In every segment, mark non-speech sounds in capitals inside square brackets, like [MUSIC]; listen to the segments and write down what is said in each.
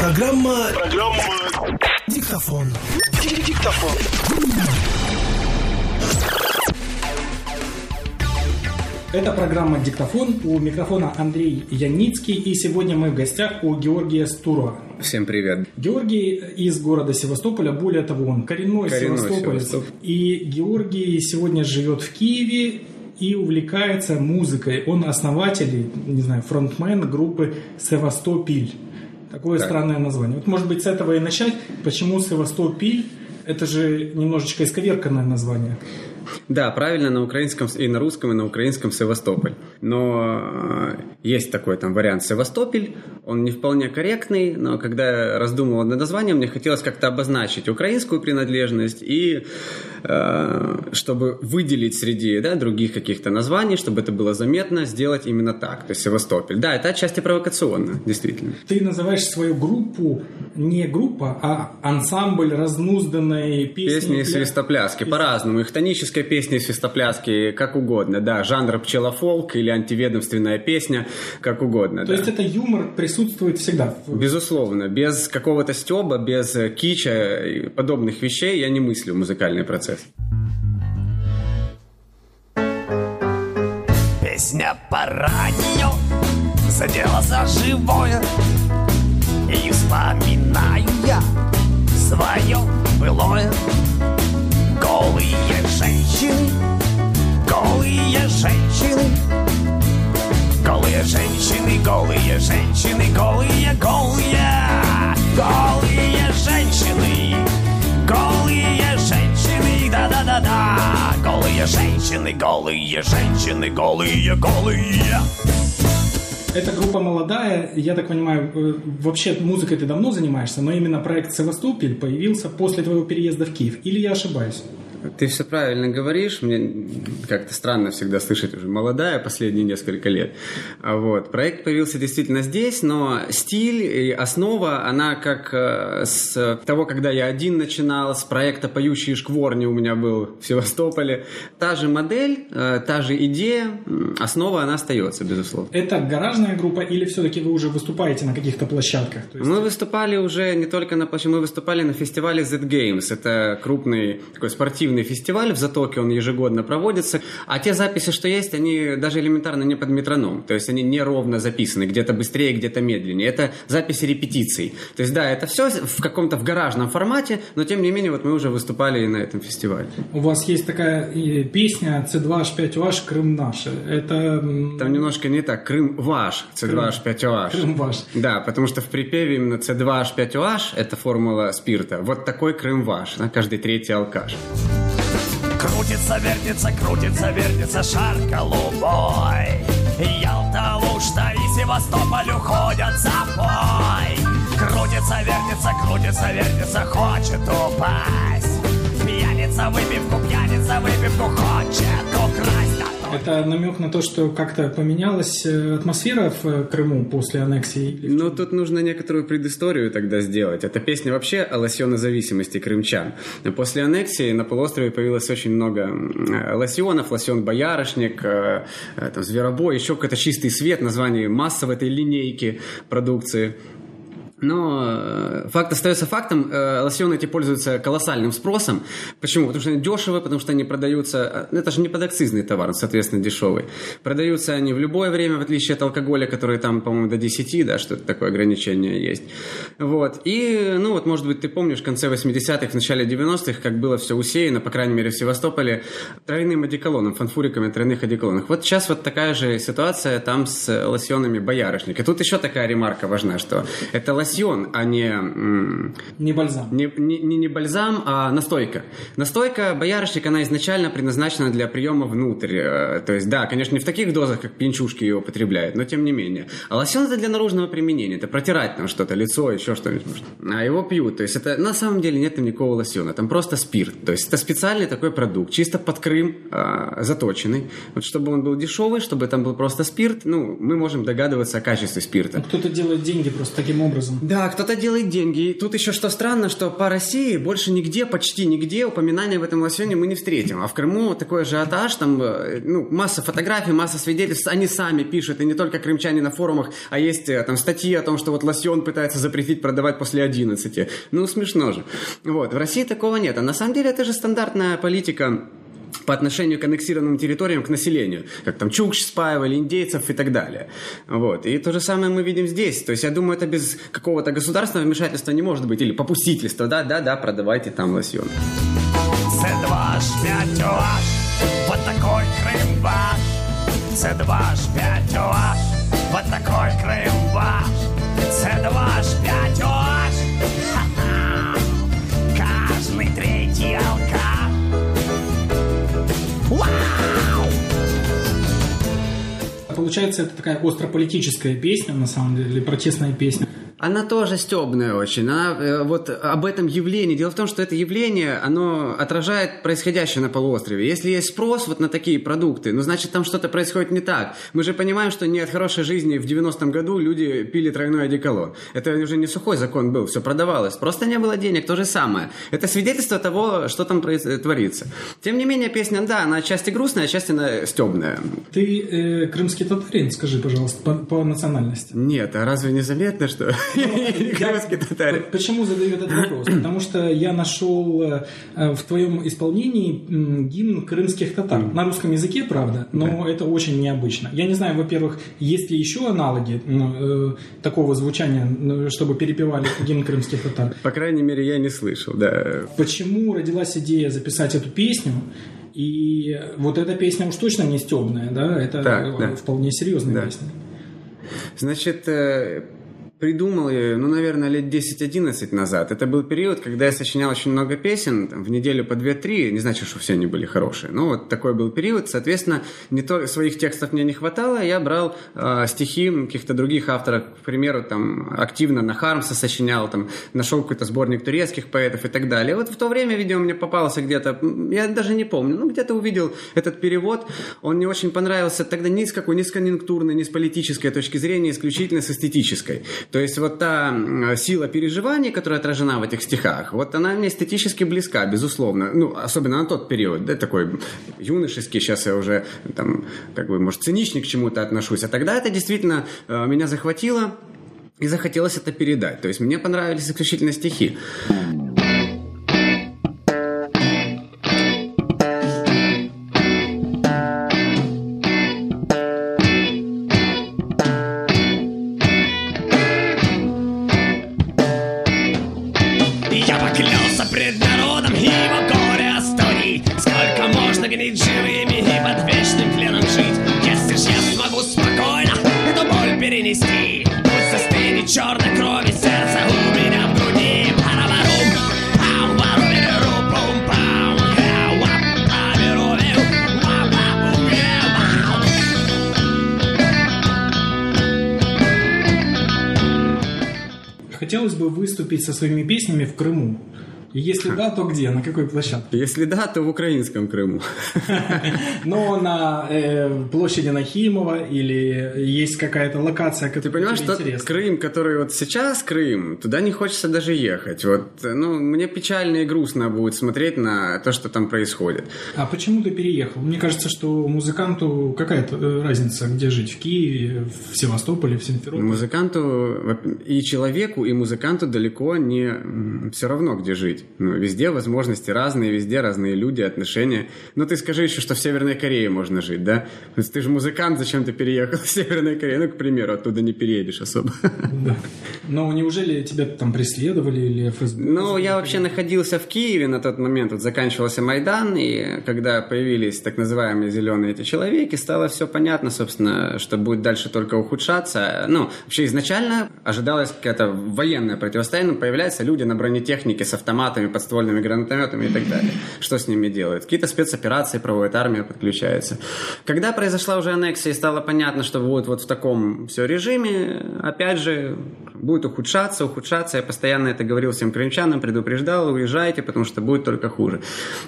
Программа... Программа... Диктофон. Диктофон. Это программа «Диктофон». У микрофона Андрей Яницкий. И сегодня мы в гостях у Георгия Стура. Всем привет. Георгий из города Севастополя. Более того, он коренной, Коренной севастополец. Севастополь. И Георгий сегодня живет в Киеве и увлекается музыкой. Он основатель, не знаю, фронтмен группы «Севастопиль». Такое Так. странное название. Вот, может быть, с этого и начать. Почему «Севастопиль»? Это же немножечко исковерканное название. Да, правильно, на украинском и на русском, и на украинском Севастополь. Но э, есть такой там вариант Севастополь, он не вполне корректный, но когда я раздумывал над названием, мне хотелось как-то обозначить украинскую принадлежность и чтобы выделить среди да, других каких-то названий, чтобы это было заметно, сделать именно так, то есть Севастополь. Да, это отчасти провокационно, действительно. Ты называешь свою группу не группа, а ансамбль разнузданной песни. Песни и пля- свистопляски, по-разному. Их тоническая песня и свистопляски, как угодно, да. Жанр пчелофолк или антиведомственная песня, как угодно, То да. есть это юмор присутствует всегда. Безусловно, без какого-то стеба, без э, кича и подобных вещей я не мыслю музыкальный процесс. Песня по радио задела за живое былое Голые женщины, голые женщины Голые женщины, голые женщины, голые, голые Голые женщины, голые женщины, да-да-да-да Голые женщины, голые женщины, голые, голые Эта группа молодая, я так понимаю, э, вообще музыкой ты давно занимаешься, но именно проект «Севастополь» появился после твоего переезда в Киев. Или я ошибаюсь? Ты все правильно говоришь. Мне как-то странно всегда слышать уже молодая последние несколько лет. А Вот. Проект появился действительно здесь, но стиль и основа, она как э, с того, когда я один начинал, с проекта «Поющие шкворни» у меня был в Севастополе. Та же модель, э, та же идея, основа, она остается, безусловно. Это гаражная группа или все-таки вы уже выступаете на каких-то площадках? То есть Мы выступали уже не только на площади, мы выступали на фестивале Z Games. Это крупный такой спортивный фестиваль в Затоке, он ежегодно проводится. А те записи, что есть, они даже элементарно не под метроном. То есть они неровно записаны, где-то быстрее, где-то медленнее. Это записи репетиций. То есть да, это все в каком-то в гаражном формате, но тем не менее вот мы уже выступали и на этом фестивале. У вас есть такая э, песня C2H5OH «Крым наш». Это Там немножко не так. Крым ваш, C2H5OH. Крым ваш. Да, потому что в припеве именно C2H5OH это формула спирта. Вот такой Крым ваш, на каждый третий алкаш. Крутится, вертится, крутится, вертится шар голубой. Ялта, Лушта и Севастополь уходят за бой. Крутится, вертится, крутится, вертится, хочет упасть. Пьяница, выпивку, пьяница, выпивку хочет Это намек на то, что как-то поменялась э, атмосфера в э, Крыму после аннексии? Ну, тут нужно некоторую предысторию тогда сделать. Эта песня вообще о лосьонозависимости крымчан. После аннексии на полуострове появилось очень много э, лосьонов, лосьон боярышник, там, зверобой, еще какой-то чистый свет, название массовой этой линейки продукции. Но э, факт остается фактом. Э, Лосьоны эти пользуются колоссальным спросом. Почему? Потому что они дешевые, потому что они продаются... э, Это же не подакцизный товар, соответственно, дешевый. Продаются они в любое время, в отличие от алкоголя, который там, по-моему, до 10, да, что-то такое ограничение есть. Вот. И, ну вот, может быть, ты помнишь, в конце 80-х, в начале 90-х, как было все усеяно, по крайней мере, в Севастополе, тройным одеколоном, фанфуриками тройных одеколонах. Вот сейчас вот такая же ситуация там с лосьонами боярышник. И тут еще такая ремарка важна, что это лосьон, а не, не бальзам? не, не, не- бальзам, а настойка. Настойка боярышник, она изначально предназначена для приема внутрь. Э, То есть, да, конечно, не в таких дозах, как пьянчушки ее употребляют, но тем не менее. А лосьон это для наружного применения. Это протирать там что-то, лицо, еще что-нибудь. А его пьют. То есть, это на самом деле нет там никакого лосьона. Там просто спирт. То есть, это специальный такой продукт, чисто под Крым а, заточенный. Вот чтобы он был дешевый, чтобы там был просто спирт, ну, мы можем догадываться о качестве спирта. Ну, Кто-то делает деньги просто таким образом. Да, кто-то делает деньги. И тут еще что странно, что по России больше нигде, почти нигде упоминания в этом лосьоне мы не встретим. А в Крыму такой ажиотаж, там э, ну, масса фотографий, масса свидетельств. Они сами пишут, и не только крымчане на форумах, а есть э, там статьи о том, что вот лосьон пытается запретить продавать после 11. Ну, смешно же. Вот. В России такого нет. А на самом деле это же стандартная политика по отношению к аннексированным территориям, к населению, как там Чукч спаивали, индейцев и так далее. Вот. И то же самое мы видим здесь. То есть я думаю, это без какого-то государственного вмешательства не может быть, или попустительства, да, да, да, продавайте там лосьон. вот такой Крым ваш, вот такой Крым ваш. Получается, это такая острополитическая песня, на самом деле, протестная песня. Она тоже стебная очень. Она э, вот об этом явлении. Дело в том, что это явление, оно отражает происходящее на полуострове. Если есть спрос вот на такие продукты, ну, значит, там что-то происходит не так. Мы же понимаем, что не от хорошей жизни в 90-м году люди пили тройной одеколон. Это уже не сухой закон был, все продавалось. Просто не было денег, то же самое. Это свидетельство того, что там творится. Тем не менее, песня, да, она отчасти грустная, отчасти она стебная. Ты э, крымский татарин, скажи, пожалуйста, по, по национальности. Нет, а разве не заметно, что Крымский татарин. Почему задаю этот вопрос? Потому что я нашел э, в твоем исполнении гимн крымских татар. На русском языке, правда, но это очень необычно. Я не знаю, во-первых, есть ли еще аналоги э, такого звучания, чтобы перепевали гимн крымских татар? По крайней мере, я не слышал, да. Почему родилась идея записать эту песню? И вот эта песня уж точно не стебная, да? Это так, да. вполне серьезная да. песня. Значит, э, придумал ее, ну, наверное, лет 10-11 назад. Это был период, когда я сочинял очень много песен, там, в неделю по 2-3, не значит, что все они были хорошие. Но вот такой был период, соответственно, не то, своих текстов мне не хватало, я брал э, стихи каких-то других авторов, к примеру, там, активно на Хармса сочинял, там, нашел какой-то сборник турецких поэтов и так далее. Вот в то время, видимо, мне попался где-то, я даже не помню, ну, где-то увидел этот перевод, он мне очень понравился тогда ни с какой, ни с конъюнктурной, ни с политической точки зрения, исключительно с эстетической. То есть вот та сила переживаний, которая отражена в этих стихах, вот она мне эстетически близка, безусловно. Ну, особенно на тот период, да, такой юношеский, сейчас я уже там, как бы, может, циничник к чему-то отношусь. А тогда это действительно э, меня захватило, и захотелось это передать. То есть мне понравились исключительно стихи. Выступить со своими песнями в Крыму. И если да, то где? На какой площадке? Если да, то в украинском Крыму. [LAUGHS] Но на э, площади Нахимова или есть какая-то локация, которая Ты понимаешь, что Крым, который вот сейчас Крым, туда не хочется даже ехать. Вот, ну, мне печально и грустно будет смотреть на то, что там происходит. А почему ты переехал? Мне кажется, что музыканту какая-то э, разница, где жить? В Киеве, в Севастополе, в Симферополе? Музыканту и человеку, и музыканту далеко не все равно, где жить жить. Ну, везде возможности разные, везде разные люди, отношения. Ну, ты скажи еще, что в Северной Корее можно жить, да? Ты же музыкант, зачем ты переехал [LAUGHS] в Северную Корею? Ну, к примеру, оттуда не переедешь особо. Да. Но неужели тебя там преследовали или ФСБ? Ну, я вообще находился в Киеве на тот момент, вот заканчивался Майдан, и когда появились так называемые зеленые эти человеки, стало все понятно, собственно, что будет дальше только ухудшаться. Ну, вообще изначально ожидалось какое-то военное противостояние, появляются люди на бронетехнике с автоматом автоматами, подствольными гранатометами и так далее. Что с ними делают? Какие-то спецоперации проводят, армия подключается. Когда произошла уже аннексия и стало понятно, что будет вот в таком все режиме, опять же, будет ухудшаться, ухудшаться. Я постоянно это говорил всем крымчанам, предупреждал, уезжайте, потому что будет только хуже.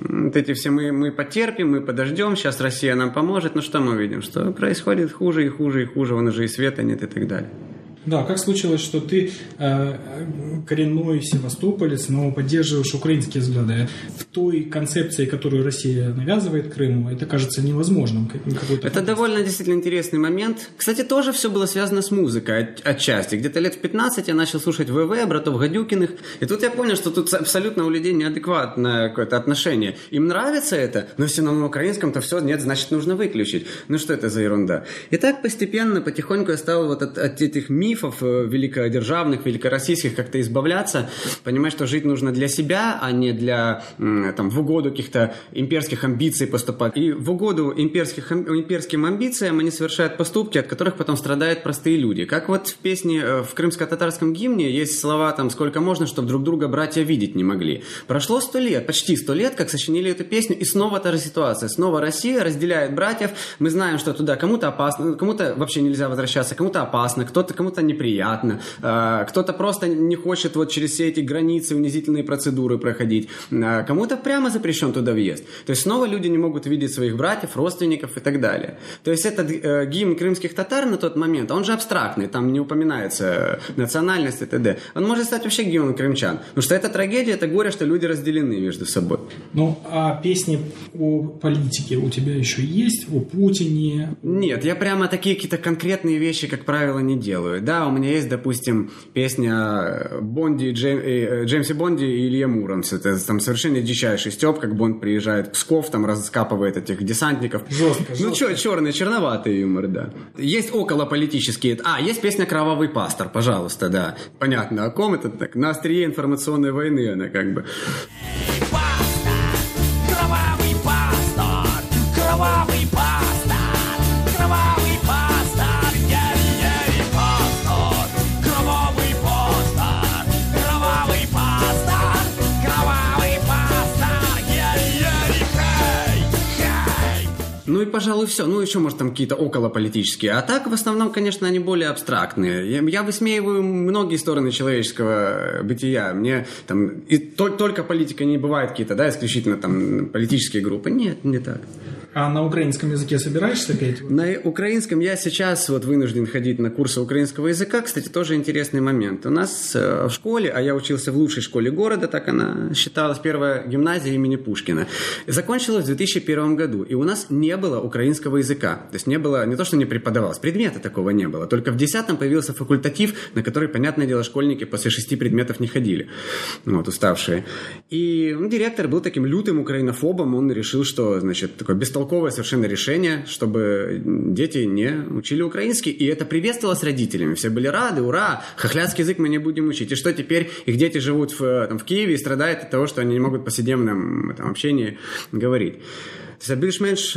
Вот эти все мы, мы потерпим, мы подождем, сейчас Россия нам поможет. Но что мы видим? Что происходит хуже и хуже и хуже, вон уже и света нет и так далее. Да, как случилось, что ты э, коренной севастополец, но поддерживаешь украинские взгляды? В той концепции, которую Россия навязывает Крыму, это кажется невозможным. Это довольно действительно интересный момент. Кстати, тоже все было связано с музыкой от, отчасти. Где-то лет в 15 я начал слушать ВВ, братов Гадюкиных, и тут я понял, что тут абсолютно у людей неадекватное какое-то отношение. Им нравится это, но все на украинском-то все нет, значит, нужно выключить. Ну что это за ерунда? И так постепенно, потихоньку я стал вот от, от этих мифов э, великодержавных, великороссийских как-то избавляться, понимать, что жить нужно для себя, а не для, там, в угоду каких-то имперских амбиций поступать. И в угоду имперских, имперским амбициям они совершают поступки, от которых потом страдают простые люди. Как вот в песне, э, в крымско-татарском гимне есть слова там «Сколько можно, чтобы друг друга братья видеть не могли». Прошло сто лет, почти сто лет, как сочинили эту песню, и снова та же ситуация. Снова Россия разделяет братьев. Мы знаем, что туда кому-то опасно, кому-то вообще нельзя возвращаться, кому-то опасно, кто-то кому-то неприятно, э, кто-то просто не хочет вот через все эти границы, унизительные процедуры проходить, э, кому-то прямо запрещен туда въезд. То есть снова люди не могут видеть своих братьев, родственников и так далее. То есть этот э, гимн крымских татар на тот момент, он же абстрактный, там не упоминается национальность и т.д. Он может стать вообще гимном крымчан. Потому что это трагедия, это горе, что люди разделены между собой. Ну, а песни о политике у тебя еще есть? О Путине? Нет, я прямо такие какие-то конкретные вещи, как правило, не делаю. Да, у меня есть, допустим, песня Бонди, Джейм, э, Джеймси Бонди и Илья Муромц. Это там совершенно дичайший степ, как Бонд приезжает в Псков, там раскапывает этих десантников. Жестко, Ну что, черный, черноватый юмор, да. Есть околополитические. А, есть песня «Кровавый пастор», пожалуйста, да. Понятно, о ком это так? На острие информационной войны она как бы. Пожалуй, все. Ну, еще, может, там какие-то околополитические. А так, в основном, конечно, они более абстрактные. Я, высмеиваю многие стороны человеческого бытия. Мне там и то- только политика не бывает какие-то, да, исключительно там политические группы. Нет, не так. А на украинском языке собираешься петь? На украинском я сейчас вот вынужден ходить на курсы украинского языка. Кстати, тоже интересный момент. У нас э, в школе, а я учился в лучшей школе города, так она считалась, первая гимназия имени Пушкина, закончилась в 2001 году. И у нас не было украинского языка. То есть не было, не то, что не преподавалось, предмета такого не было. Только в 10 появился факультатив, на который, понятное дело, школьники после шести предметов не ходили. Вот, уставшие. И ну, директор был таким лютым украинофобом. Он решил, что, значит, такое бестолковое совершенно решение, чтобы дети не учили украинский. И это приветствовалось родителями. Все были рады, ура, хохлядский язык мы не будем учить. И что теперь их дети живут в, там, в Киеве и страдают от того, что они не могут в повседневном там, общении говорить. Це більш-менш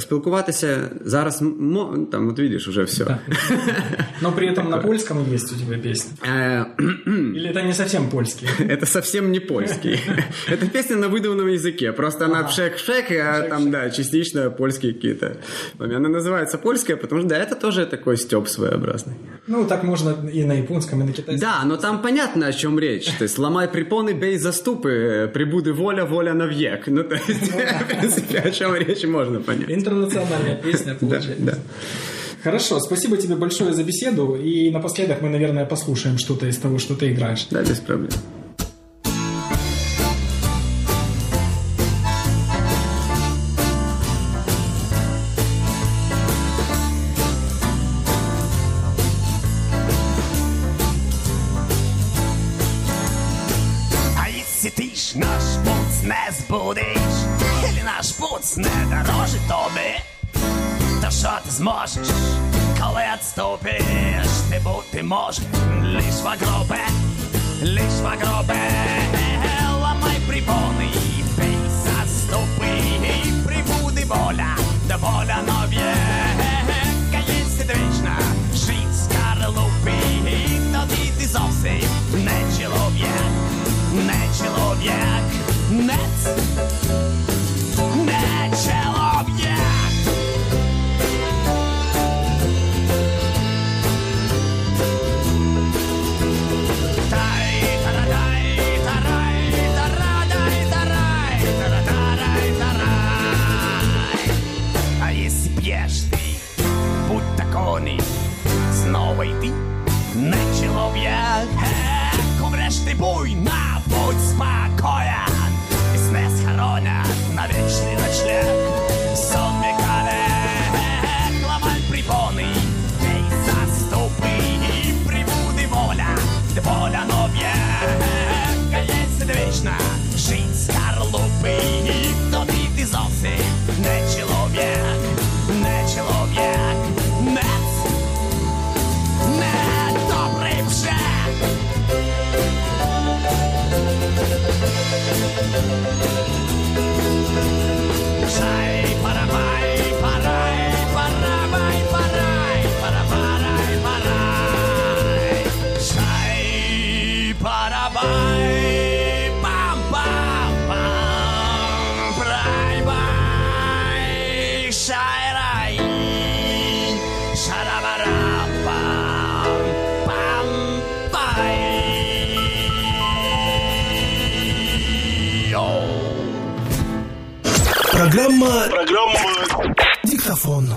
спілкуватися зараз там, от видиш, уже все. Но при этом на польском есть у тебя песня. Э, [CLEARS THROAT] Или это не совсем польский? [LAUGHS] Это совсем не польский. [LAUGHS] Это песня на выдуманном языке. Просто она пшек-пшек, а там, да, частично польские какие-то. Она называется польская, потому что, да, это тоже такой степ своеобразный. Ну, так можно и на японском, и на китайском. Да, но там понятно, о чем речь. То есть, ломай препоны, бей заступы, прибуды воля, воля навек. Ну, то есть, [LAUGHS] в принципе, о чем речь можно понять. Интернациональная песня [LAUGHS] Да, получается. да. Хорошо, спасибо тебе большое за беседу. И напоследок мы, наверное, послушаем что-то из того, что ты играешь. Да, без проблем. ти бути може лиш в гробе, лиш в гробе, ламай припони, бей заступи, і прибуде воля, да воля нов'єка, єсть вічна, жить скарлупи, і тоді ти зовсім не чоловік, не чоловік, не, ц- Программа... Программа... Диктофон.